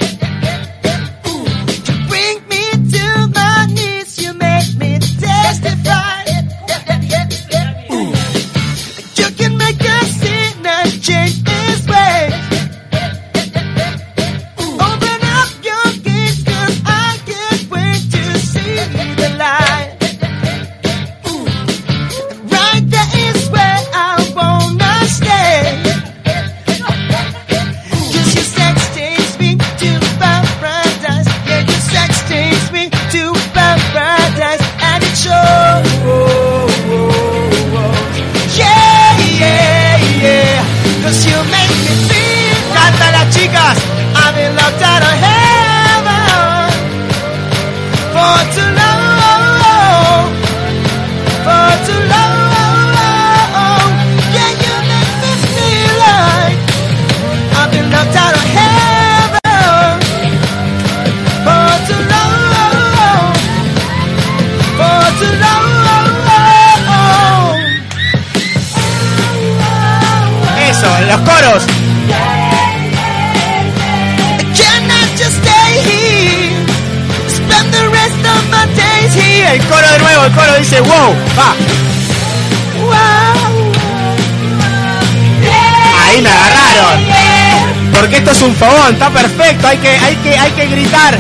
Fogón. Está perfecto. Hay que, hay que, hay que gritar.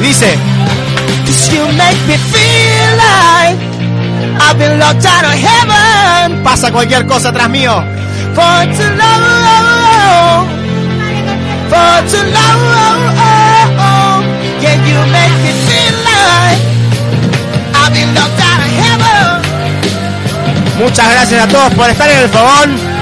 Dice. Pasa cualquier cosa atrás mío. Muchas gracias a todos por estar en el fogón.